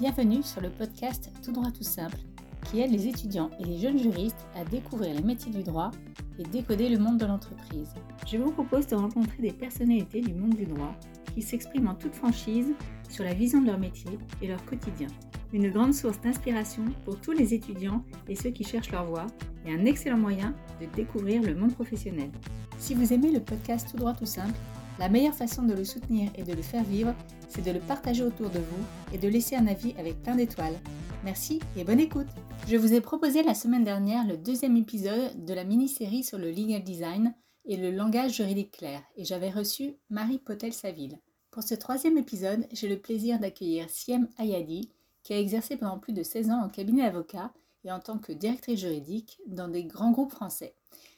Bienvenue sur le podcast Tout droit tout simple qui aide les étudiants et les jeunes juristes à découvrir les métiers du droit et décoder le monde de l'entreprise. Je vous propose de rencontrer des personnalités du monde du droit qui s'expriment en toute franchise sur la vision de leur métier et leur quotidien. Une grande source d'inspiration pour tous les étudiants et ceux qui cherchent leur voie et un excellent moyen de découvrir le monde professionnel. Si vous aimez le podcast Tout droit tout simple, la meilleure façon de le soutenir et de le faire vivre, c'est de le partager autour de vous et de laisser un avis avec plein d'étoiles. Merci et bonne écoute Je vous ai proposé la semaine dernière le deuxième épisode de la mini-série sur le legal design et le langage juridique clair et j'avais reçu Marie Potel-Saville. Pour ce troisième épisode, j'ai le plaisir d'accueillir Siem Ayadi, qui a exercé pendant plus de 16 ans en cabinet d'avocat et en tant que directrice juridique dans des grands groupes français.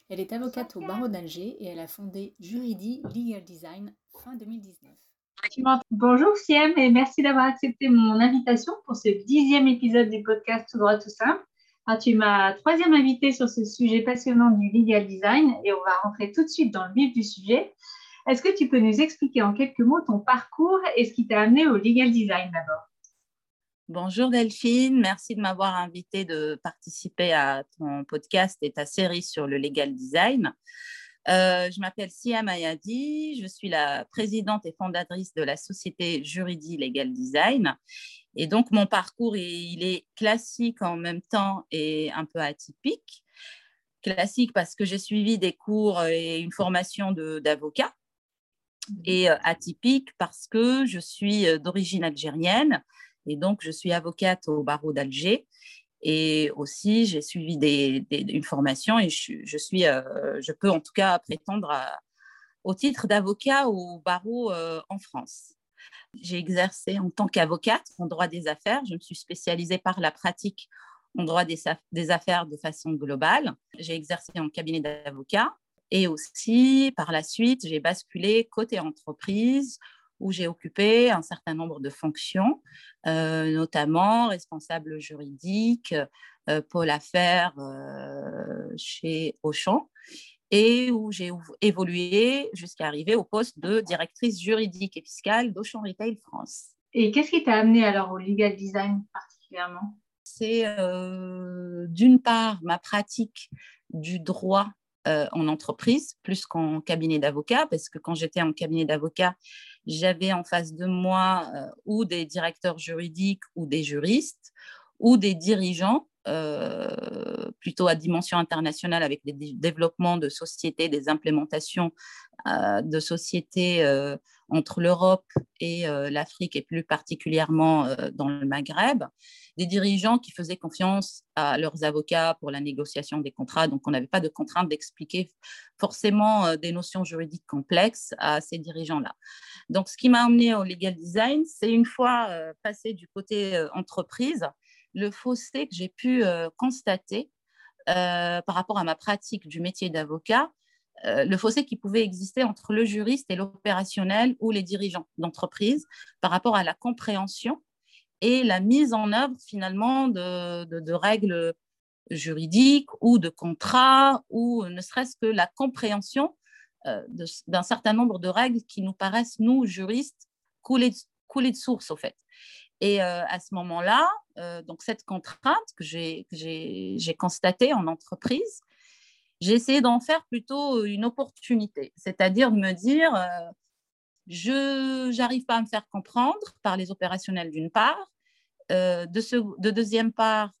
Elle est avocate au barreau d'Alger et elle a fondé Juridi Legal Design fin 2019. Bonjour Siem et merci d'avoir accepté mon invitation pour ce dixième épisode du podcast Tout droit tout simple. tu es ma troisième invitée sur ce sujet passionnant du legal design et on va rentrer tout de suite dans le vif du sujet. Est-ce que tu peux nous expliquer en quelques mots ton parcours et ce qui t'a amené au legal design d'abord? Bonjour Delphine, merci de m'avoir invité de participer à ton podcast et ta série sur le legal design. Euh, je m'appelle Sia Mayadi, je suis la présidente et fondatrice de la société Juridi Legal Design. Et donc, mon parcours, il est classique en même temps et un peu atypique. Classique parce que j'ai suivi des cours et une formation d'avocat. Et euh, atypique parce que je suis euh, d'origine algérienne et donc, je suis avocate au barreau d'Alger. Et aussi, j'ai suivi une formation et je, suis, euh, je peux en tout cas prétendre au titre d'avocat au barreau euh, en France. J'ai exercé en tant qu'avocate en droit des affaires. Je me suis spécialisée par la pratique en droit des, des affaires de façon globale. J'ai exercé en cabinet d'avocat et aussi, par la suite, j'ai basculé côté entreprise où j'ai occupé un certain nombre de fonctions, euh, notamment responsable juridique, euh, pôle affaires euh, chez Auchan, et où j'ai évolué jusqu'à arriver au poste de directrice juridique et fiscale d'Auchan Retail France. Et qu'est-ce qui t'a amené alors au legal design particulièrement? C'est d'une part ma pratique du droit en entreprise plus qu'en cabinet d'avocat, parce que quand j'étais en cabinet d'avocat, j'avais en face de moi euh, ou des directeurs juridiques ou des juristes ou des dirigeants euh, plutôt à dimension internationale avec des développements de sociétés, des implémentations euh, de sociétés entre l'Europe et l'Afrique et plus particulièrement dans le Maghreb, des dirigeants qui faisaient confiance à leurs avocats pour la négociation des contrats. Donc, on n'avait pas de contrainte d'expliquer forcément des notions juridiques complexes à ces dirigeants-là. Donc, ce qui m'a amené au legal design, c'est une fois passé du côté entreprise, le fossé que j'ai pu euh, constater euh, par rapport à ma pratique du métier d'avocat, euh, le fossé qui pouvait exister entre le juriste et l'opérationnel ou les dirigeants d'entreprise par rapport à la compréhension et la mise en œuvre finalement de, règles juridiques ou de contrats ou ne serait-ce que la compréhension d'un certain nombre de règles qui nous paraissent, nous, juristes, couler, couler de source, au fait. Et à ce moment-là, donc cette contrainte que j'ai constatée en entreprise, j'ai essayé d'en faire plutôt une opportunité, c'est-à-dire de me dire, euh, je n'arrive pas à me faire comprendre par les opérationnels d'une part, de, deuxième part,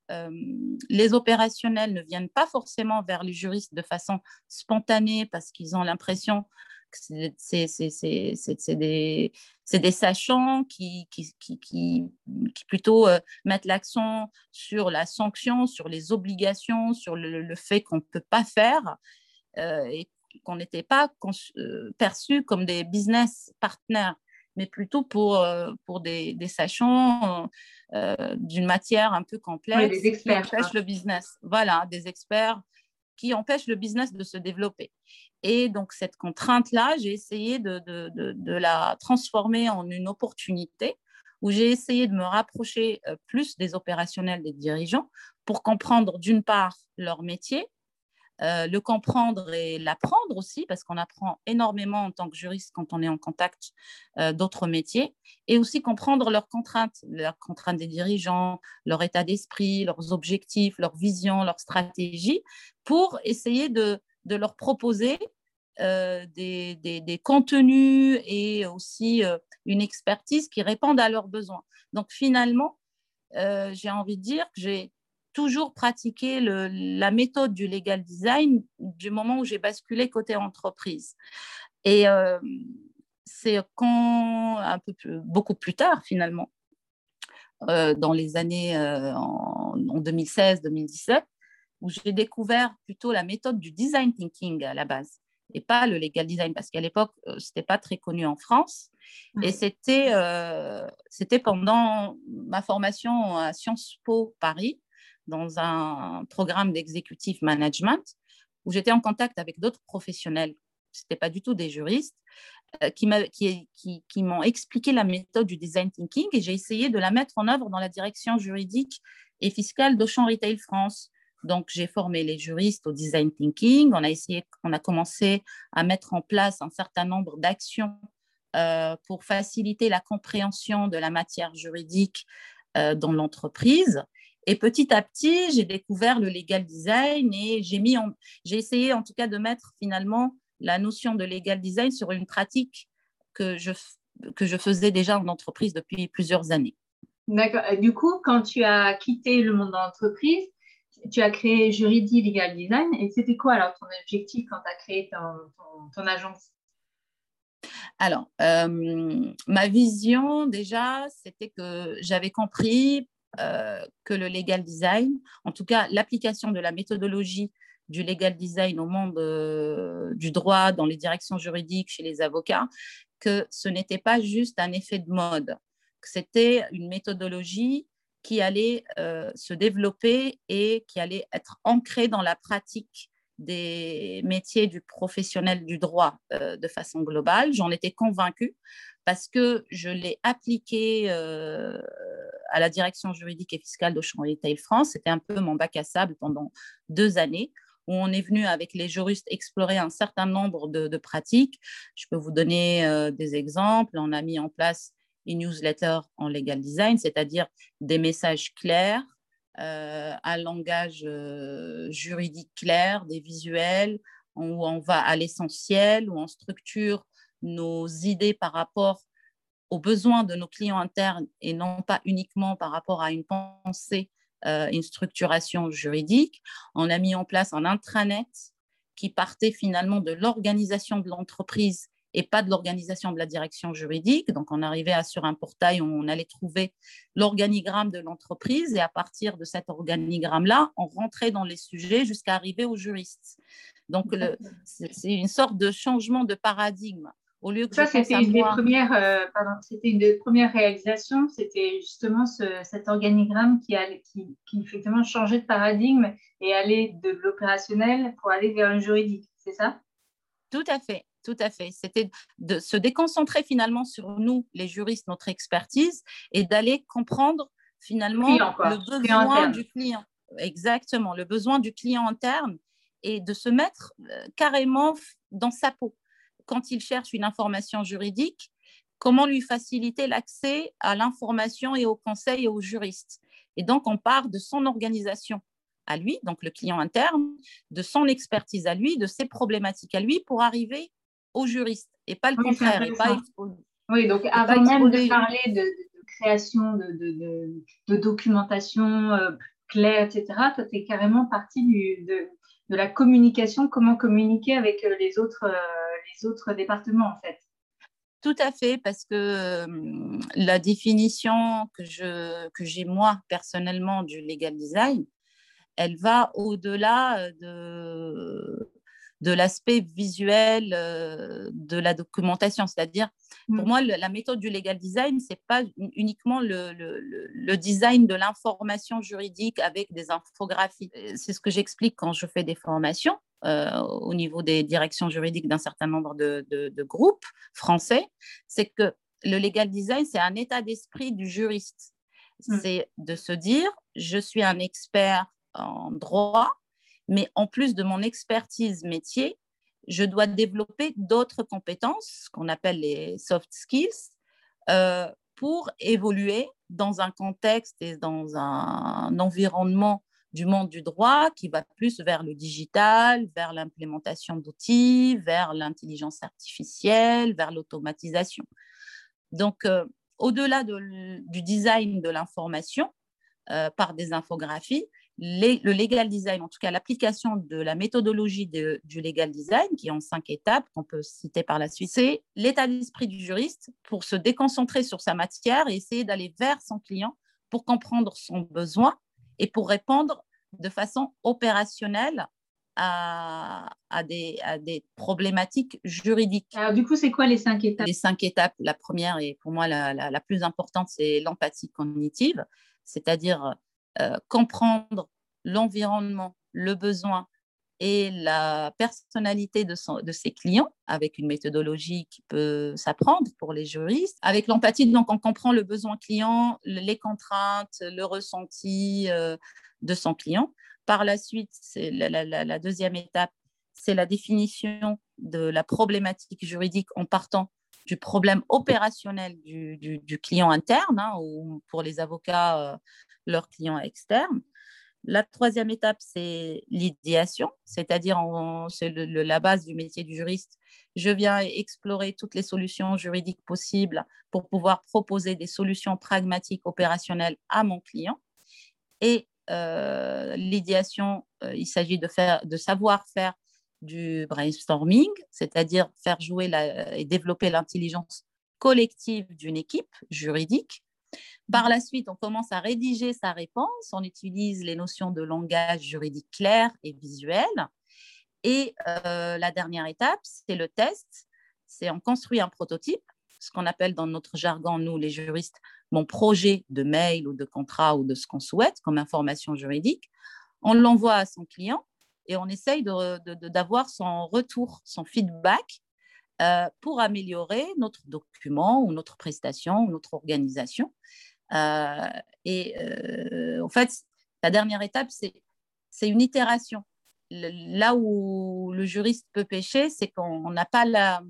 les opérationnels ne viennent pas forcément vers les juristes de façon spontanée parce qu'ils ont l'impression c'est des, des, sachants qui, qui, qui, qui plutôt euh, mettent l'accent sur la sanction, sur les obligations, sur le, fait qu'on ne peut pas faire euh, et qu'on n'était pas euh, perçu comme des business partners, mais plutôt pour, pour des, des sachants d'une matière un peu complexe des experts, qui empêchent le business. Voilà, des experts qui empêchent le business de se développer. Et donc, cette contrainte-là, j'ai essayé de, la transformer en une opportunité où j'ai essayé de me rapprocher euh, plus des opérationnels, des dirigeants, pour comprendre d'une part leur métier, euh, le comprendre et l'apprendre aussi, parce qu'on apprend énormément en tant que juriste quand on est en contact euh, d'autres métiers, et aussi comprendre leurs contraintes, leurs contraintes des dirigeants, leur état d'esprit, leurs objectifs, leur vision, leur stratégie, pour essayer de, de leur proposer euh, des, des, contenus et aussi une expertise qui répondent à leurs besoins. Donc finalement, j'ai envie de dire que j'ai toujours pratiqué la méthode du legal design du moment où j'ai basculé côté entreprise. Et euh, c'est quand, un peu beaucoup plus tard finalement, euh, dans les années euh, en, 2016-2017, où j'ai découvert plutôt la méthode du design thinking à la base et pas le legal design parce qu'à l'époque ce n'était pas très connu en France. Et c'était c'était pendant ma formation à Sciences Po Paris dans un programme d'executive management où j'étais en contact avec d'autres professionnels, ce n'était pas du tout des juristes, euh, qui, qui, qui m'ont expliqué la méthode du design thinking et j'ai essayé de la mettre en œuvre dans la direction juridique et fiscale d'Auchan Retail France. Donc, j'ai formé les juristes au design thinking. On a essayé, on a commencé à mettre en place un certain nombre d'actions euh, pour faciliter la compréhension de la matière juridique euh, dans l'entreprise. Et petit à petit, j'ai découvert le legal design et j'ai essayé en tout cas de mettre finalement la notion de legal design sur une pratique que je, que je faisais déjà en entreprise depuis plusieurs années. D'accord. Du coup, quand tu as quitté le monde de l'entreprise, tu as créé Juridi Legal Design. Et c'était quoi alors ton objectif quand tu as créé ton, agence? Alors, euh, ma vision déjà, c'était que j'avais compris euh, que le legal design, en tout cas l'application de la méthodologie du legal design au monde euh, du droit, dans les directions juridiques, chez les avocats, que ce n'était pas juste un effet de mode, que c'était une méthodologie qui allait euh, se développer et qui allait être ancrée dans la pratique des métiers du professionnel du droit de façon globale. J'en étais convaincue parce que je l'ai appliqué euh, à la direction juridique et fiscale d'Auchan Retail France. C'était un peu mon bac à sable pendant deux années où on est venu avec les juristes explorer un certain nombre de, pratiques. Je peux vous donner euh, des exemples. On a mis en place une newsletter en legal design, c'est-à-dire des messages clairs, euh, un langage juridique clair, des visuels, où on va à l'essentiel, où on structure nos idées par rapport aux besoins de nos clients internes et non pas uniquement par rapport à une pensée, euh, une structuration juridique. On a mis en place un intranet qui partait finalement de l'organisation de l'entreprise et pas de l'organisation de la direction juridique. Donc, on arrivait à, sur un portail où on allait trouver l'organigramme de l'entreprise et à partir de cet organigramme-là, on rentrait dans les sujets jusqu'à arriver aux juristes. Donc, c'est une sorte de changement de paradigme. Ça, c'était une, des premières, euh, c'était une des premières réalisations, c'était justement cet organigramme qui, allait, qui, qui, effectivement changeait de paradigme et allait de l'opérationnel pour aller vers le juridique, c'est ça? Tout à fait, tout à fait. C'était de se déconcentrer finalement sur nous, les juristes, notre expertise, et d'aller comprendre finalement le besoin du client. Exactement, le besoin du client interne et de se mettre euh, carrément dans sa peau quand il cherche une information juridique, comment lui faciliter l'accès à l'information et aux conseils et aux juristes? Et donc, on part de son organisation à lui, donc le client interne, de son expertise à lui, de ses problématiques à lui pour arriver au juriste et pas le contraire. oui, donc avant même de parler de, création de, documentation euh, claire, etc., tu es carrément partie de, la communication, comment communiquer avec euh, les autres. Euh, les autres départements, en fait. Tout à fait, parce que euh, la définition que, je, que j'ai moi personnellement du legal design, elle va au-delà de, de l'aspect visuel euh, de la documentation. C'est-à-dire, pour mm. moi, la méthode du legal design, ce n'est pas uniquement le, le, le design de l'information juridique avec des infographies. C'est ce que j'explique quand je fais des formations. Euh, au niveau des directions juridiques d'un certain nombre de, groupes français, c'est que le legal design, c'est un état d'esprit du juriste. Mm. C'est de se dire, je suis un expert en droit Mais en plus de mon expertise métier, je dois développer d'autres compétences, qu'on appelle les soft skills, euh, pour évoluer dans un contexte et dans un environnement du monde du droit qui va plus vers le digital, vers l'implémentation d'outils, vers l'intelligence artificielle, vers l'automatisation. Donc, euh, au-delà du design de l'information euh, par des infographies, le legal design, en tout cas l'application de la méthodologie du legal design, qui est en cinq étapes, qu'on peut citer par la suite, c'est l'état d'esprit du juriste pour se déconcentrer sur sa matière et essayer d'aller vers son client pour comprendre son besoin et pour répondre de façon opérationnelle à, des, des, problématiques juridiques. Alors, du coup, c'est quoi les cinq étapes? Les cinq étapes, la première et pour moi la, la, plus importante, c'est l'empathie cognitive, c'est-à-dire euh, comprendre l'environnement, le besoin et la personnalité de, son, de, ses clients avec une méthodologie qui peut s'apprendre pour les juristes. Avec l'empathie, donc on comprend le besoin client, les contraintes, le ressenti euh, de son client. Par la suite, c'est la, deuxième étape, c'est la définition de la problématique juridique en partant du problème opérationnel du, client interne hein, ou pour les avocats, euh, leurs clients externes. La troisième étape, c'est l'idéation, c'est-à-dire c'est la base du métier du juriste. Je viens explorer toutes les solutions juridiques possibles pour pouvoir proposer des solutions pragmatiques opérationnelles à mon client. Et euh, l'idéation, euh, il s'agit de, de savoir faire du brainstorming, c'est-à-dire faire jouer et développer l'intelligence collective d'une équipe juridique. Par la suite, on commence à rédiger sa réponse, on utilise les notions de langage juridique clair et visuel. Et euh, la dernière étape, c'est le test, c'est on construit un prototype, ce qu'on appelle dans notre jargon, nous les juristes, mon projet de mail ou de contrat ou de ce qu'on souhaite comme information juridique. On l'envoie à son client et on essaye d'avoir son retour, son feedback euh, pour améliorer notre document ou notre prestation ou notre organisation. Euh, et euh, en fait, la dernière étape, c'est une itération. là où le juriste peut pêcher, c'est qu'on n'a pas la,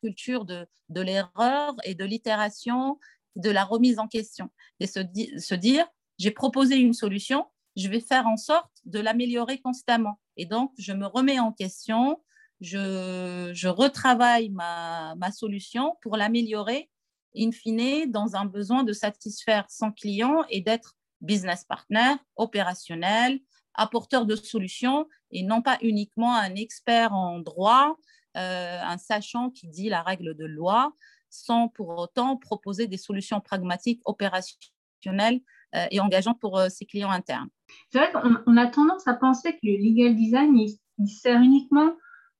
culture de, de l'erreur et de l'itération de la remise en question et se dire, j'ai proposé une solution, je vais faire en sorte de l'améliorer constamment. Et donc, je me remets en question, je, retravaille ma, solution pour l'améliorer, in fine, dans un besoin de satisfaire son client et d'être business partner, opérationnel, apporteur de solutions et non pas uniquement un expert en droit, euh, un sachant qui dit la règle de loi, sans pour autant proposer des solutions pragmatiques, opérationnelles euh, et engageantes pour euh, ses clients internes. C'est vrai qu'on a tendance à penser que le legal design, il, sert uniquement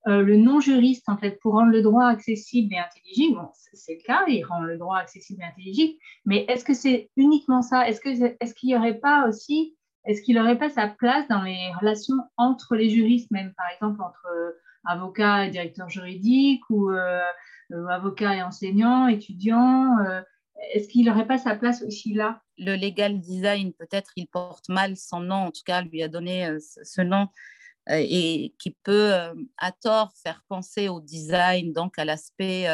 euh, le non-juriste en fait, pour rendre le droit accessible et intelligible. C'est le cas, il rend le droit accessible et intelligible, mais est-ce que c'est uniquement ça? Est-ce qu'il n'y aurait pas aussi, est-ce qu'il n'aurait pas sa place dans les relations entre les juristes, même par exemple entre avocat et directeur juridique ou euh, avocat et enseignant, étudiant euh, Est-ce qu'il n'aurait pas sa place aussi là? Le legal design, peut-être, il porte mal son nom, en tout cas, lui a donné euh, ce nom et qui peut à tort faire penser au design, donc à l'aspect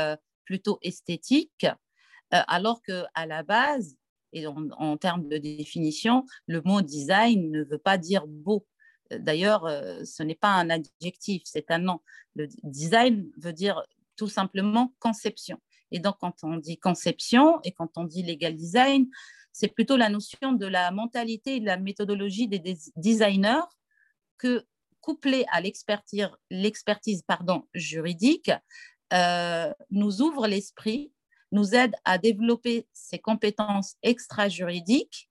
plutôt esthétique, alors qu'à la base, et en, termes de définition, le mot design ne veut pas dire beau. D'ailleurs, ce n'est pas un adjectif, c'est un nom. Le design veut dire tout simplement conception. Et donc, quand on dit conception et quand on dit legal design, c'est plutôt la notion de la mentalité et de la méthodologie des designers que, couplée à l'expertise, juridique, euh, nous ouvre l'esprit, nous aide à développer ces compétences extra-juridiques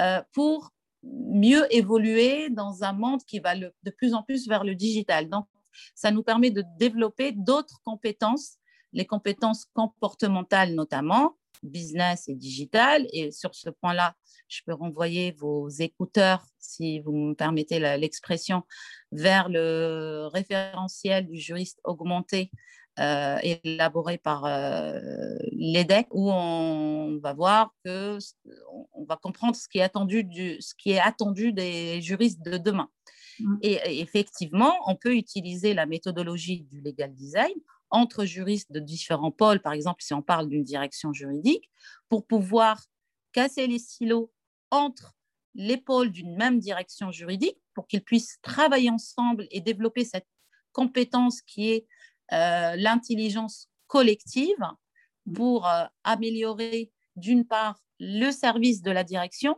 euh, pour mieux évoluer dans un monde qui va de plus en plus vers le digital. Donc, ça nous permet de développer d'autres compétences, les compétences comportementales notamment, business et digital. Et sur ce point-là, je peux renvoyer vos écouteurs, si vous me permettez l'expression, vers le référentiel du juriste augmenté euh, élaboré par euh, l'EDEC, où on va voir que on va comprendre ce qui est attendu, du, ce qui est attendu des juristes de demain. Mm. Et effectivement, on peut utiliser la méthodologie du legal design entre juristes de différents pôles, par exemple si on parle d'une direction juridique, pour pouvoir casser les silos entre les pôles d'une même direction juridique pour qu'ils puissent travailler ensemble et développer cette compétence qui est euh, l'intelligence collective pour euh, améliorer d'une part le service de la direction,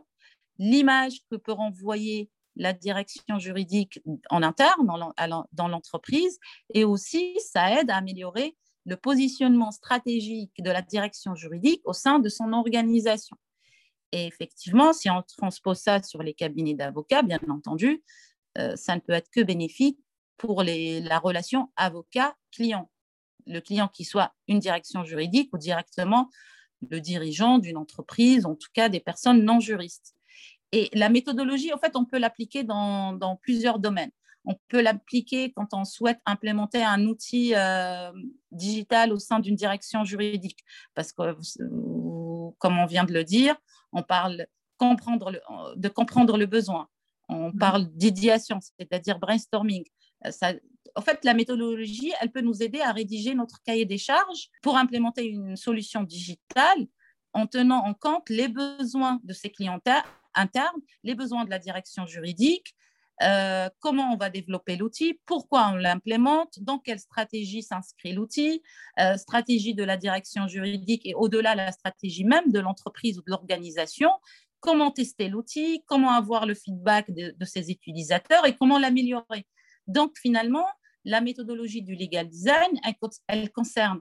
l'image que peut renvoyer la direction juridique en interne dans l'entreprise et aussi ça aide à améliorer le positionnement stratégique de la direction juridique au sein de son organisation. Et effectivement, si on transpose ça sur les cabinets d'avocats, bien entendu, euh, ça ne peut être que bénéfique pour la relation avocat-client. Le client qui soit une direction juridique ou directement le dirigeant d'une entreprise, en tout cas des personnes non juristes. Et la méthodologie, en fait, on peut l'appliquer dans, plusieurs domaines. On peut l'appliquer quand on souhaite implémenter un outil euh, digital au sein d'une direction juridique, parce que, comme on vient de le dire, on parle comprendre de comprendre le besoin. On mmh. parle d'idéation, c'est-à-dire brainstorming. Euh, ça, en fait, la méthodologie, elle peut nous aider à rédiger notre cahier des charges pour implémenter une solution digitale en tenant en compte les besoins de ces clients internes, les besoins de la direction juridique, euh, comment on va développer l'outil, pourquoi on l'implémente, dans quelle stratégie s'inscrit l'outil, euh, stratégie de la direction juridique et au-delà la stratégie même de l'entreprise ou de l'organisation, comment tester l'outil, comment avoir le feedback de, ses utilisateurs et comment l'améliorer. Donc finalement, la méthodologie du legal design, elle, concerne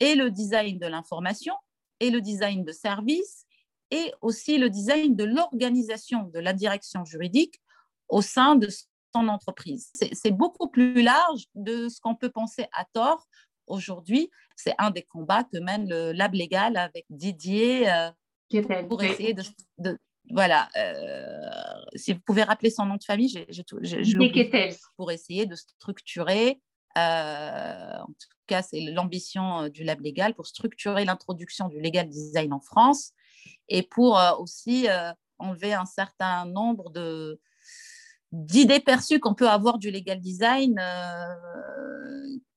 et le design de l'information, et le design de service, et aussi le design de l'organisation de la direction juridique au sein de son entreprise. C'est beaucoup plus large de ce qu'on peut penser à tort aujourd'hui. C'est un des combats que mène le Lab Légal avec Didier euh, pour, essayer de, voilà, euh, si vous pouvez rappeler son nom de famille, j'ai, je pour essayer de structurer, euh, en tout cas c'est l'ambition euh, du Lab Légal, pour structurer l'introduction du legal design en France et pour aussi enlever un certain nombre de, d'idées perçues qu'on peut avoir du legal design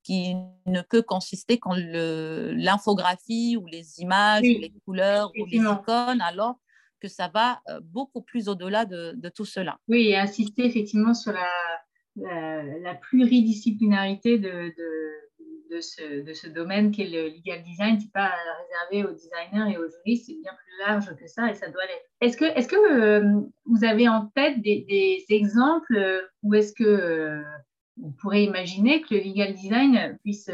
qui ne peut consister qu'en l'infographie ou les images ou les couleurs ou les icônes, alors que ça va euh, beaucoup plus au-delà de, tout cela. Oui, et insister effectivement sur la, la, pluridisciplinarité de, de, ce, de, ce, domaine qu'est le legal design. Ce n'est pas réservé aux designers et aux juristes, c'est bien plus large que ça et ça doit l'être. Est-ce que, est que euh, vous avez en tête des, exemples où est-ce que euh, pourrez imaginer que le legal design puisse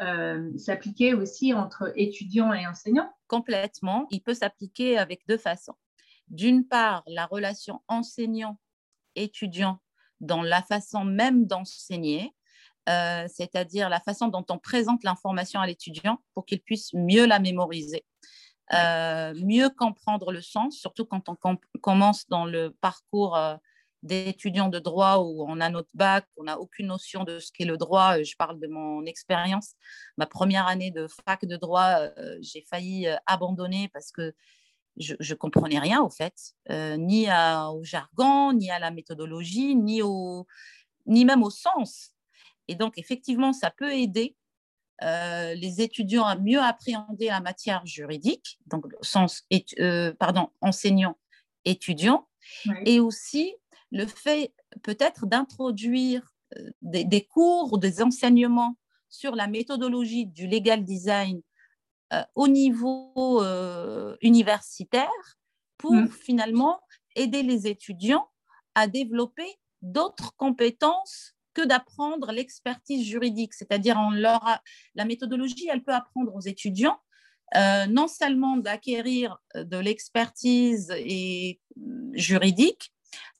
euh, s'appliquer aussi entre étudiants et enseignants? Complètement. Il peut s'appliquer avec deux façons. D'une part, la relation enseignant-étudiant dans la façon même d'enseigner, euh, c'est-à-dire la façon dont on présente l'information à l'étudiant pour qu'il puisse mieux la mémoriser, euh, mieux comprendre le sens, surtout quand on commence dans le parcours d'étudiants de droit où on a notre bac, on n'a aucune notion de ce qu'est le droit. Euh, je parle de mon expérience. Ma première année de fac de droit, euh, j'ai failli euh, abandonner parce que je ne comprenais rien au fait, ni au jargon, ni à la méthodologie, ni, au, ni même au sens. Et donc, effectivement, ça peut aider les étudiants à mieux appréhender la matière juridique, donc sens, pardon, enseignant-étudiant, et aussi le fait peut-être d'introduire euh, des, cours ou des enseignements sur la méthodologie du legal design euh, au niveau euh, universitaire pour mmh. finalement aider les étudiants à développer d'autres compétences d'apprendre l'expertise juridique. C'est-à-dire, la méthodologie, elle peut apprendre aux étudiants non seulement d'acquérir de l'expertise juridique,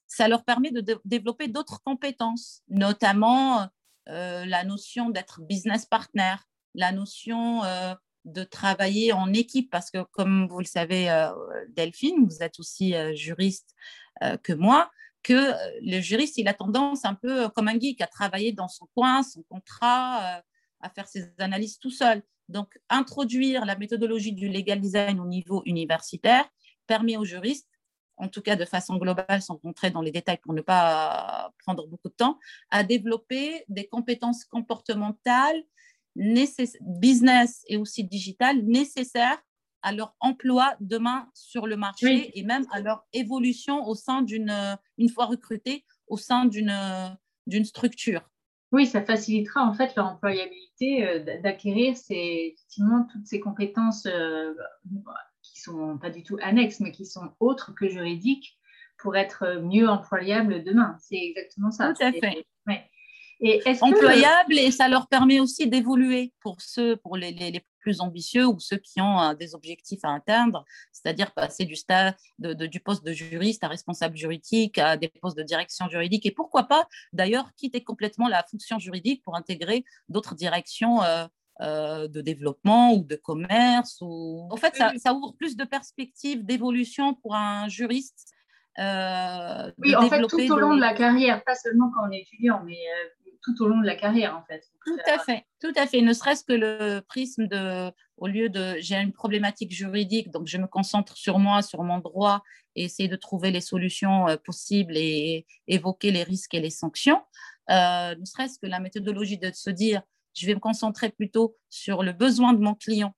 ça leur permet de, développer d'autres compétences, notamment euh, la notion d'être business partner, la notion euh, de travailler en équipe, parce que comme vous le savez, euh, Delphine, vous êtes aussi juriste que moi, que le juriste, il a tendance un peu comme un geek à travailler dans son coin, son contrat, à faire ses analyses tout seul. Donc, introduire la méthodologie du legal design au niveau universitaire permet aux juristes en tout cas de façon globale, sans rentrer dans les détails pour ne pas prendre beaucoup de temps, à développer des compétences comportementales, business et aussi digitales nécessaires à leur emploi demain sur le marché et même à leur évolution au sein d'une, une fois recrutés, au sein d'une, d'une structure. Oui, ça facilitera en fait leur employabilité euh, d'acquérir effectivement toutes ces compétences euh, qui sont pas du tout annexes, mais qui sont autres que juridiques pour être mieux employables demain. C'est exactement ça. Tout à fait. Et employables et ça leur permet aussi d'évoluer pour ceux, pour les, les, plus ambitieux ou ceux qui ont euh, des objectifs à atteindre, c'est-à-dire passer du stade de, du poste de juriste à responsable juridique, à des postes de direction juridique et pourquoi pas d'ailleurs quitter complètement la fonction juridique pour intégrer d'autres directions. Euh, euh, de développement ou de commerce. Ou... En fait, ça, ça ouvre plus de perspectives d'évolution pour un juriste euh, oui, en fait, tout au long de la carrière, pas seulement quand on est étudiant, mais tout au long de la carrière, en fait. Tout à fait, tout à fait. Ne serait-ce que le prisme de, au lieu de, j'ai une problématique juridique, donc je me concentre sur moi, sur mon droit, et essayer de trouver les solutions euh, possibles et évoquer les risques et les sanctions. Euh, ne serait-ce que la méthodologie de se dire, je vais me concentrer plutôt sur le besoin de mon client,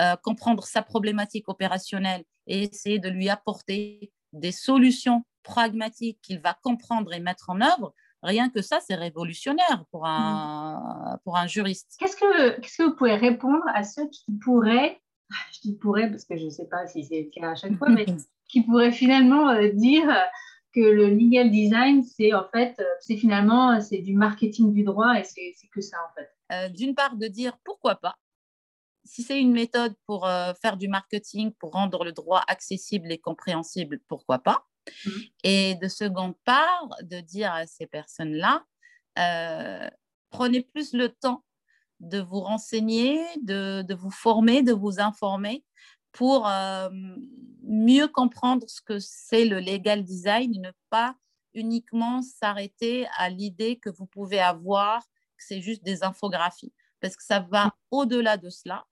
euh, comprendre sa problématique opérationnelle et essayer de lui apporter des solutions pragmatiques qu'il va comprendre et mettre en œuvre, Rien que ça, c'est révolutionnaire pour un, pour un juriste. Qu'est-ce que, vous pouvez répondre à ceux qui pourraient, je dis pourraient parce que je ne sais pas si c'est le cas à chaque fois, mais qui pourraient finalement euh, dire que le legal design, c'est en fait, euh, c'est finalement, c'est du marketing du droit et c'est, que ça en fait. Euh, d'une part, de dire pourquoi pas. Si c'est une méthode pour faire du marketing, pour rendre le droit accessible et compréhensible, pourquoi pas Mmh. Et de seconde part, de dire à ces personnes-là, euh, prenez plus le temps de vous renseigner, de, de vous former, de vous informer pour euh, mieux comprendre ce que c'est le legal design et ne pas uniquement s'arrêter à l'idée que vous pouvez avoir que c'est juste des infographies, parce que ça va mmh. au-delà de cela.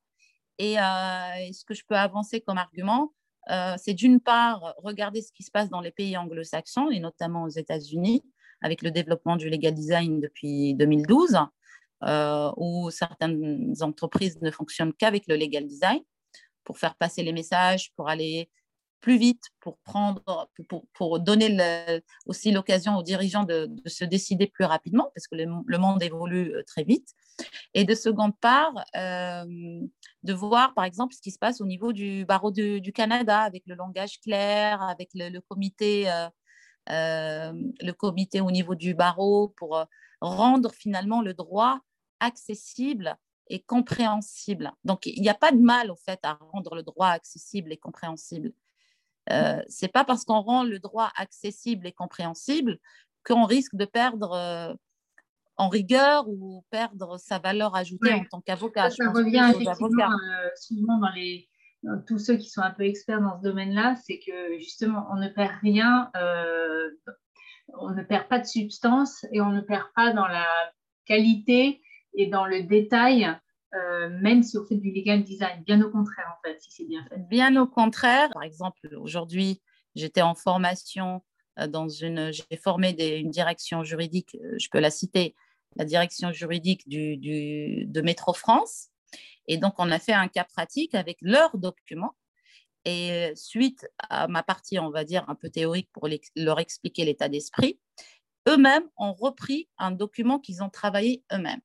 Et, euh, et, ce que je peux avancer comme argument, euh, c'est d'une part regarder ce qui se passe dans les pays anglo-saxons et notamment aux États-Unis avec le développement du legal design depuis 2012, euh, où certaines entreprises ne fonctionnent qu'avec le legal design pour faire passer les messages, pour aller plus vite, pour prendre, pour, donner aussi l'occasion aux dirigeants de, se décider plus rapidement, parce que le, monde évolue euh, très vite. Et de seconde part, de voir, par exemple, ce qui se passe au niveau du barreau du Canada avec le langage clair, avec le, comité, euh, euh, le comité au niveau du barreau pour euh, rendre finalement le droit accessible et compréhensible. Donc, il n'y a pas de mal, au fait, à rendre le droit accessible et compréhensible. Euh, c'est pas parce qu'on rend le droit accessible et compréhensible qu'on risque de perdre en rigueur ou perdre sa valeur ajoutée en tant qu'avocat. Ça, revient effectivement euh, souvent dans les tous ceux qui sont un peu experts dans ce domaine-là, c'est que justement on ne perd rien, euh, on ne perd pas de substance et on ne perd pas dans la qualité et dans le détail. Euh, même si on fait du legal design, bien au contraire en fait, si c'est bien fait. Bien au contraire, par exemple, aujourd'hui, j'étais en formation dans une, j'ai formé une direction juridique, je peux la citer, la direction juridique du, de Métro France. Et donc, on a fait un cas pratique avec leurs documents. Et suite à ma partie, on va dire, un peu théorique pour leur expliquer l'état d'esprit, eux-mêmes ont repris un document qu'ils ont travaillé eux-mêmes.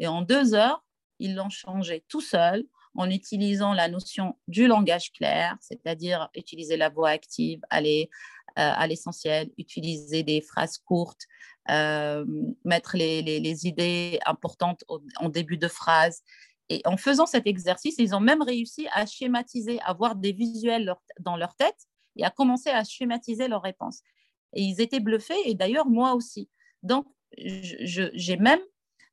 Et en deux heures, ils l'ont changé tout seuls en utilisant la notion du langage clair, c'est-à-dire utiliser la voix active, aller euh, à l'essentiel, utiliser des phrases courtes, euh, mettre les, idées importantes en début de phrase. Et en faisant cet exercice, ils ont même réussi à schématiser, à voir des visuels dans leur tête et à commencer à schématiser leurs réponses. Et ils étaient bluffés, et d'ailleurs moi aussi. Donc, j'ai même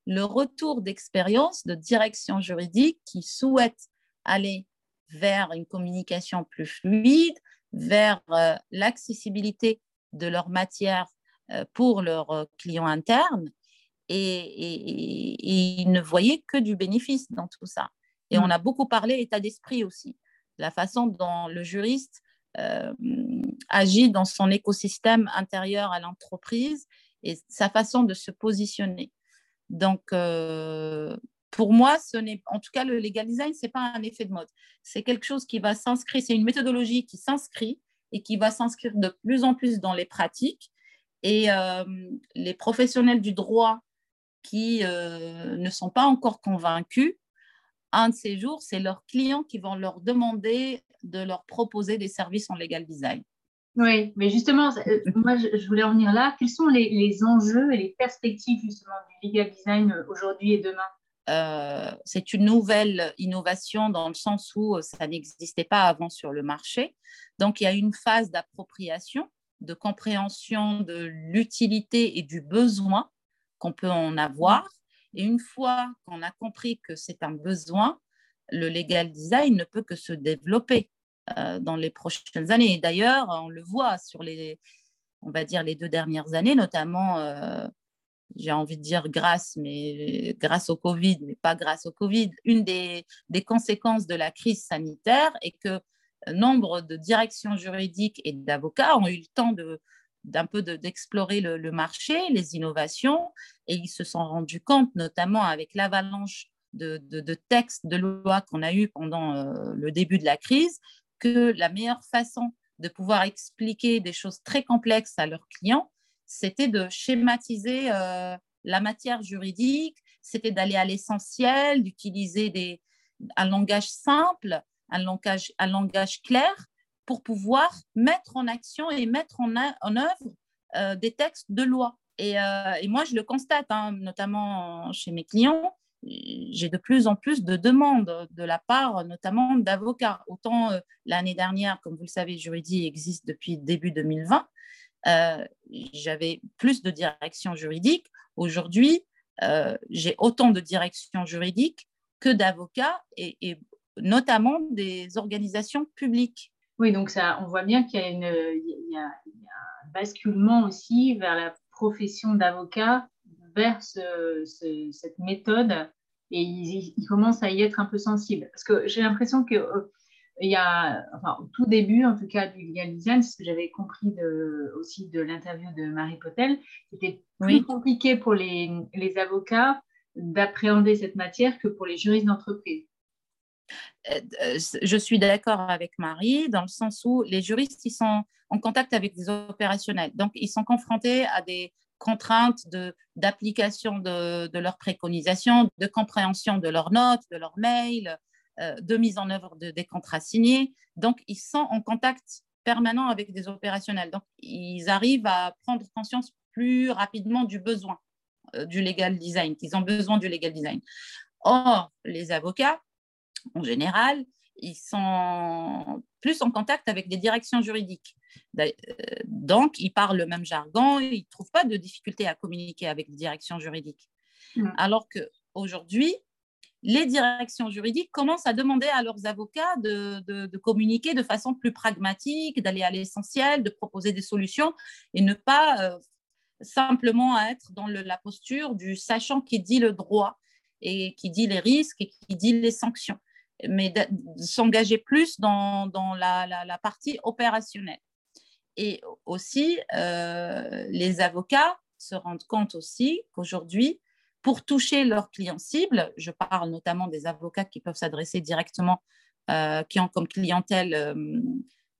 le retour d'expérience de direction juridique qui souhaite aller vers une communication plus fluide, vers euh, l'accessibilité de leur matière euh, pour leurs euh, clients internes et, ils ne voyaient que du bénéfice dans tout ça. Et on mm. a beaucoup parlé état d'esprit aussi, la façon dont le juriste, euh, agit dans son écosystème intérieur à l'entreprise et sa façon de se positionner. Donc, euh, pour moi, ce n'est, en tout cas, le legal design, ce n'est pas un effet de mode. C'est quelque chose qui va s'inscrire, c'est une méthodologie qui s'inscrit et qui va s'inscrire de plus en plus dans les pratiques. Et euh, les professionnels du droit qui euh, ne sont pas encore convaincus, un de ces jours, c'est leurs clients qui vont leur demander de leur proposer des services en legal design. Oui, mais justement, euh, moi, je voulais en venir là. Quels sont les, enjeux et les perspectives justement du legal design euh, aujourd'hui et demain? Euh, c'est une nouvelle innovation dans le sens où ça n'existait pas avant sur le marché. Donc, il y a une phase d'appropriation, de compréhension de l'utilité et du besoin qu'on peut en avoir. Et une fois qu'on a compris que c'est un besoin, le legal design ne peut que se développer. Euh, dans les prochaines années. D'ailleurs, on le voit sur les, on va dire, les deux dernières années, notamment, euh, j'ai envie de dire grâce, mais grâce au Covid, mais pas grâce au Covid. Une des, des conséquences de la crise sanitaire est que nombre de directions juridiques et d'avocats ont eu le temps de, d'un peu d'explorer le, marché, les innovations, et ils se sont rendus compte, notamment avec l'avalanche de, de, textes, de lois qu'on a eu pendant euh, le début de la crise, que la meilleure façon de pouvoir expliquer des choses très complexes à leurs clients, c'était de schématiser euh, la matière juridique, c'était d'aller à l'essentiel, d'utiliser un langage simple, un langage, un langage clair pour pouvoir mettre en action et mettre en, œuvre euh, des textes de loi. Et, euh, moi, je le constate, hein, notamment chez mes clients, j'ai de plus en plus de demandes de la part notamment d'avocats. Autant euh, l'année dernière, comme vous le savez, Juridi existe depuis début 2020, euh, j'avais plus de directions juridiques. Aujourd'hui, euh, j'ai autant de directions juridiques que d'avocats et, notamment des organisations publiques. Oui, donc ça, on voit bien qu'il y, a un basculement aussi vers la profession d'avocat vers cette méthode et ils, commencent à y être un peu sensibles. Parce que j'ai l'impression que euh, il y a, enfin, au tout début, en tout cas, du legal design, ce que j'avais compris de, aussi de l'interview de Marie Potel, c'était plus compliqué pour les, les avocats d'appréhender cette matière que pour les juristes d'entreprise. Euh, euh, je suis d'accord avec Marie dans le sens où les juristes, ils sont en contact avec des opérationnels. Donc, ils sont confrontés à des contraintes d'application de, de, leurs préconisations, de compréhension de leurs notes, de leurs mails, euh, de mise en œuvre de, des contrats signés. Donc, ils sont en contact permanent avec des opérationnels. Donc, ils arrivent à prendre conscience plus rapidement du besoin euh, du legal design, qu'ils ont besoin du legal design. Or, les avocats, en général, ils sont plus en contact avec des directions juridiques. Euh, donc, ils parlent le même jargon, ils ne trouvent pas de difficulté à communiquer avec des directions juridiques. Mm. Alors qu'aujourd'hui, les directions juridiques commencent à demander à leurs avocats de, communiquer de façon plus pragmatique, d'aller à l'essentiel, de proposer des solutions et ne pas euh, simplement être dans la posture du sachant qui dit le droit et qui dit les risques et qui dit les sanctions mais s'engager plus dans, la, partie opérationnelle. Et aussi, euh, les avocats se rendent compte aussi qu'aujourd'hui, pour toucher leurs clients cibles, je parle notamment des avocats qui peuvent s'adresser directement, euh, qui ont comme clientèle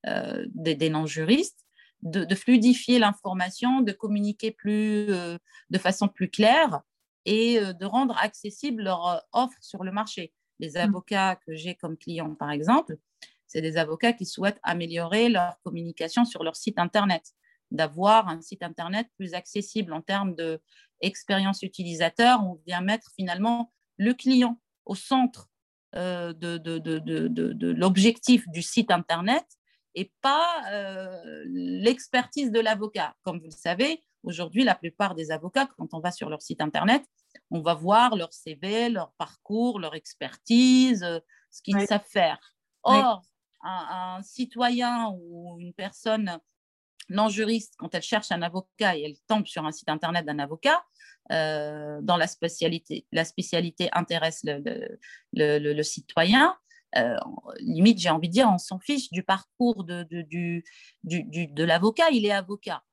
euh, des, non-juristes, de, fluidifier l'information, de communiquer plus, de façon plus claire et de rendre accessible leur offre sur le marché. Les mmh. avocats que j'ai comme clients, par exemple, c'est des avocats qui souhaitent améliorer leur communication sur leur site Internet, d'avoir un site Internet plus accessible en termes d'expérience utilisateur. On vient mettre finalement le client au centre euh, de, de, de, de l'objectif du site Internet et pas euh, l'expertise de l'avocat. Comme vous le savez, aujourd'hui, la plupart des avocats, quand on va sur leur site Internet, on va voir leur CV, leur parcours, leur expertise, euh, ce qu'ils savent faire. Or, un, citoyen ou une personne non juriste, quand elle cherche un avocat et elle tombe sur un site internet d'un avocat, euh, dont la spécialité, la spécialité intéresse le, citoyen, limite, j'ai envie de dire, on s'en fiche du parcours de, de, du, du, de l'avocat. Il est avocat.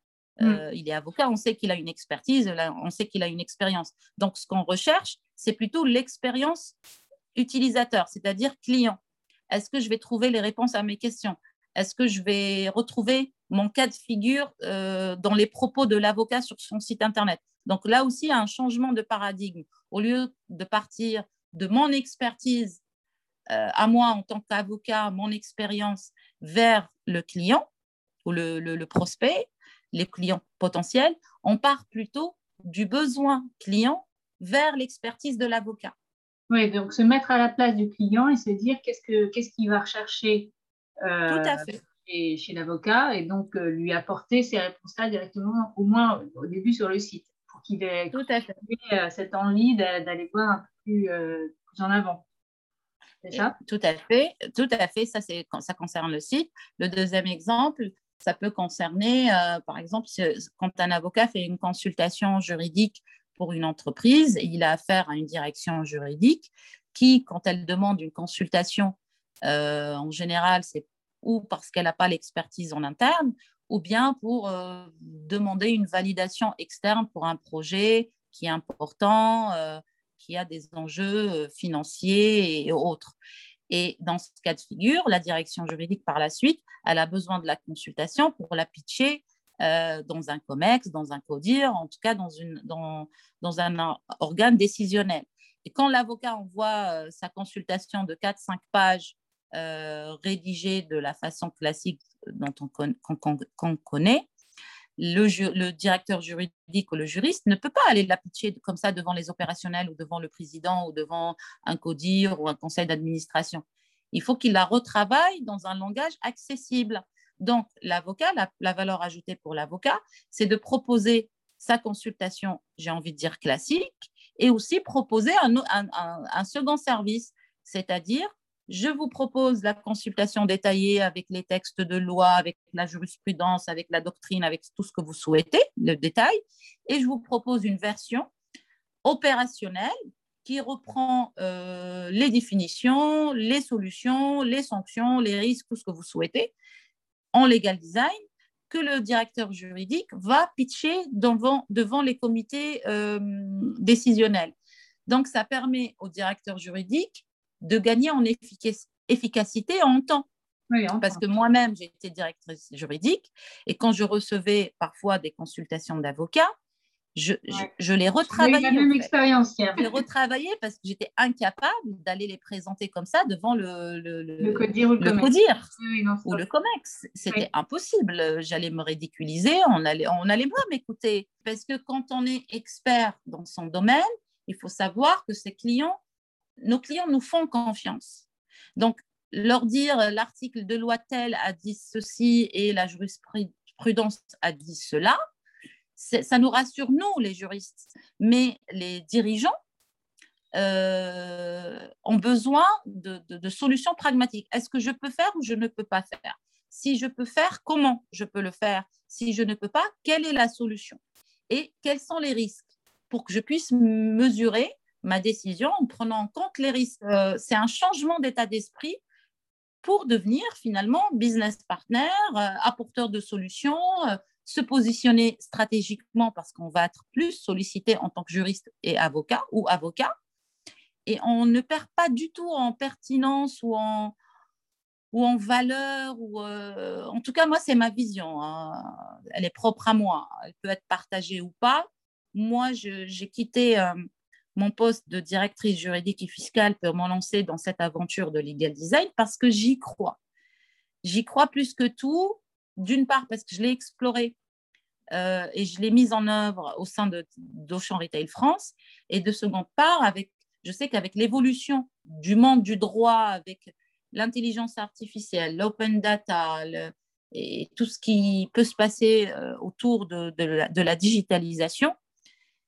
Mm. il est avocat, on sait qu'il a une expertise, on sait qu'il a une expérience. Donc, ce qu'on recherche, c'est plutôt l'expérience utilisateur, c'est-à-dire client. Est-ce que je vais trouver les réponses à mes questions? Est-ce que je vais retrouver mon cas de figure euh, dans les propos de l'avocat sur son site Internet? Donc là aussi, il y a un changement de paradigme. Au lieu de partir de mon expertise euh, à moi en tant qu'avocat, mon expérience vers le client ou le prospect, les clients potentiels, on part plutôt du besoin client vers l'expertise de l'avocat. Oui, donc se mettre à la place du client et se dire qu'est-ce qu'il va rechercher euh, chez, l'avocat et donc euh, lui apporter ces réponses-là directement, au moins au début sur le site, pour qu'il ait Tout à fait. Euh, cette envie d'aller voir un peu plus, en avant. Ça? Tout à fait, tout à fait. Ça, c'est ça concerne le site. Le deuxième exemple, ça peut concerner, par exemple, quand un avocat fait une consultation juridique pour une entreprise, il a affaire à une direction juridique qui, quand elle demande une consultation, euh, en général, c'est ou parce qu'elle n'a pas l'expertise en interne, ou bien pour euh, demander une validation externe pour un projet qui est important, euh, qui a des enjeux financiers et autres. Et dans ce cas de figure, la direction juridique, par la suite, elle a besoin de la consultation pour la pitcher euh, dans un COMEX, dans un CODIR, en tout cas dans, un organe décisionnel. Et quand l'avocat envoie euh, sa consultation de 4-5 pages euh, rédigée de la façon classique dont on, qu'on connaît, le, le, directeur juridique ou le juriste ne peut pas aller la pitcher comme ça devant les opérationnels ou devant le président ou devant un CODIR ou un conseil d'administration. Il faut qu'il la retravaille dans un langage accessible. Donc, l'avocat, la, valeur ajoutée pour l'avocat, c'est de proposer sa consultation, j'ai envie de dire classique, et aussi proposer un, second service, c'est-à-dire je vous propose la consultation détaillée avec les textes de loi, avec la jurisprudence, avec la doctrine, avec tout ce que vous souhaitez, le détail, et je vous propose une version opérationnelle qui reprend euh, les définitions, les solutions, les sanctions, les risques, tout ce que vous souhaitez, en legal design que le directeur juridique va pitcher devant, devant les comités euh, décisionnels. Donc, ça permet au directeur juridique de gagner en efficacité en temps. Parce que moi-même, j'ai été directrice juridique et quand je recevais parfois des consultations d'avocats, je, je, l'ai retravaillé. la même expérience. Je l'ai retravaillé parce que j'étais incapable d'aller les présenter comme ça devant le, le, le, CODIR ou le, CODIR ou le COMEX. C'était impossible. J'allais me ridiculiser, on allait, on allait pas m'écouter. Parce que quand on est expert dans son domaine, il faut savoir que ses clients, nos clients nous font confiance. Donc, leur dire l'article de loi tel a dit ceci et la jurisprudence a dit cela, ça nous rassure, nous, les juristes. Mais les dirigeants euh, ont besoin de, solutions pragmatiques. Est-ce que je peux faire ou je ne peux pas faire? Si je peux faire, comment je peux le faire? Si je ne peux pas, quelle est la solution? Et quels sont les risques? Pour que je puisse mesurer ma décision en prenant en compte les risques. Euh, c'est un changement d'état d'esprit pour devenir finalement business partner, euh, apporteur de solutions, se positionner stratégiquement parce qu'on va être plus sollicité en tant que juriste et avocat ou avocat. Et on ne perd pas du tout en pertinence ou en, ou en valeur. Ou, euh, en tout cas, moi, c'est ma vision. Hein. Elle est propre à moi. Elle peut être partagée ou pas. Moi, j'ai quitté euh, mon poste de directrice juridique et fiscale pour m'en lancer dans cette aventure de legal design parce que j'y crois. J'y crois plus que tout d'une part parce que je l'ai exploré euh, et je l'ai mise en œuvre au sein d'Auchan Retail France, et de seconde part, avec, je sais qu'avec l'évolution du monde du droit, avec l'intelligence artificielle, l'open data et tout ce qui peut se passer euh, autour de, la, digitalisation,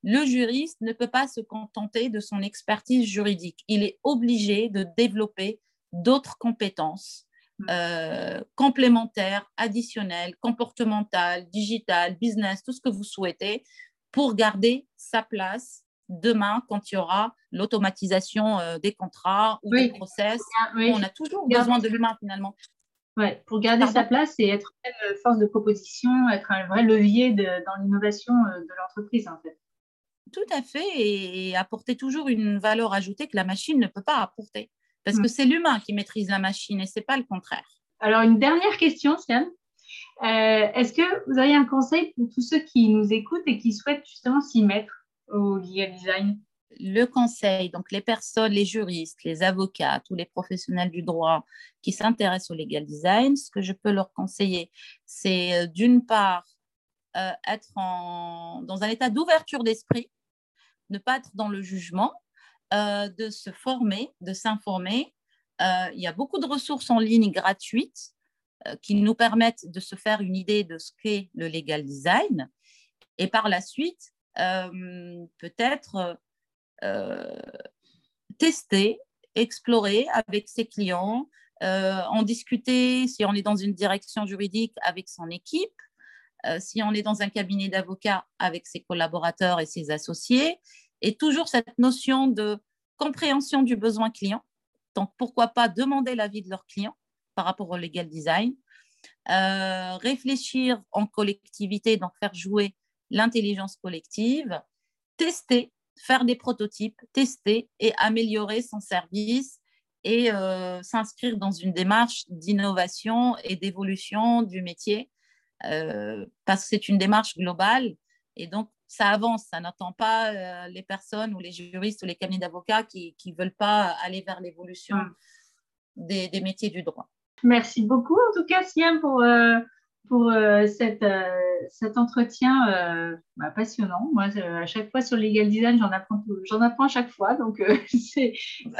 le juriste ne peut pas se contenter de son expertise juridique. Il est obligé de développer d'autres compétences. Euh, complémentaires, additionnelles, comportementales, digitales, business, tout ce que vous souhaitez pour garder sa place demain quand il y aura l'automatisation des contrats ou des process. On a toujours besoin de l'humain finalement. Ouais, pour garder sa place et être une force de proposition, être un vrai levier dans l'innovation de l'entreprise en fait. Tout à fait, et, apporter toujours une valeur ajoutée que la machine ne peut pas apporter. Parce que mm. c'est l'humain qui maîtrise la machine et ce n'est pas le contraire. Alors, une dernière question, Sian. Euh, est-ce que vous avez un conseil pour tous ceux qui nous écoutent et qui souhaitent justement s'y mettre au legal design? Le conseil, donc les personnes, les juristes, les avocats, tous les professionnels du droit qui s'intéressent au legal design, ce que je peux leur conseiller, c'est euh, d'une part euh, être dans un état d'ouverture d'esprit, ne pas être dans le jugement, de se former, de s'informer, euh, il y a beaucoup de ressources en ligne gratuites euh, qui nous permettent de se faire une idée de ce qu'est le legal design. Et par la suite, euh, peut-être tester, explorer avec ses clients, en discuter si on est dans une direction juridique avec son équipe, si on est dans un cabinet d'avocats avec ses collaborateurs et ses associés, et toujours cette notion de compréhension du besoin client. Donc, pourquoi pas demander l'avis de leurs clients par rapport au legal design, euh, réfléchir en collectivité, donc faire jouer l'intelligence collective, tester, faire des prototypes, tester et améliorer son service et euh, s'inscrire dans une démarche d'innovation et d'évolution du métier, euh, parce que c'est une démarche globale. Et donc, ça avance, ça n'attend pas euh, les personnes ou les juristes ou les cabinets d'avocats qui ne veulent pas aller vers l'évolution des, métiers du droit. Merci beaucoup en tout cas, Siam, pour, euh, pour euh, cette, cet entretien bah, passionnant. Moi, à chaque fois sur Legal Design, j'en apprends, j'en apprends à chaque fois. Donc, c'est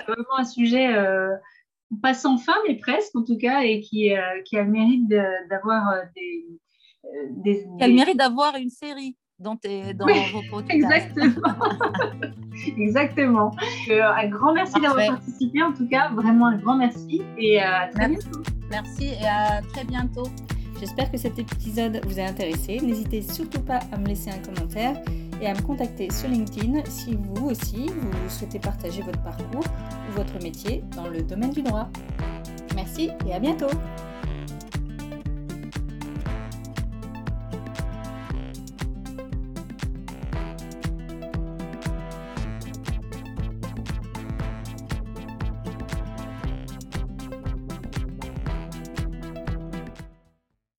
vraiment un sujet pas sans fin, mais presque en tout cas, et qui, qui a le mérite d'avoir des, des, Qui a le mérite d'avoir une série dans, dans vos podcasts. Exactement. exactement. Euh, un grand merci d'avoir participé, en tout cas, vraiment un grand merci et euh, à très bientôt. Merci et à très bientôt. J'espère que cet épisode vous a intéressé. N'hésitez surtout pas à me laisser un commentaire et à me contacter sur LinkedIn si vous aussi vous souhaitez partager votre parcours ou votre métier dans le domaine du droit. Merci et à bientôt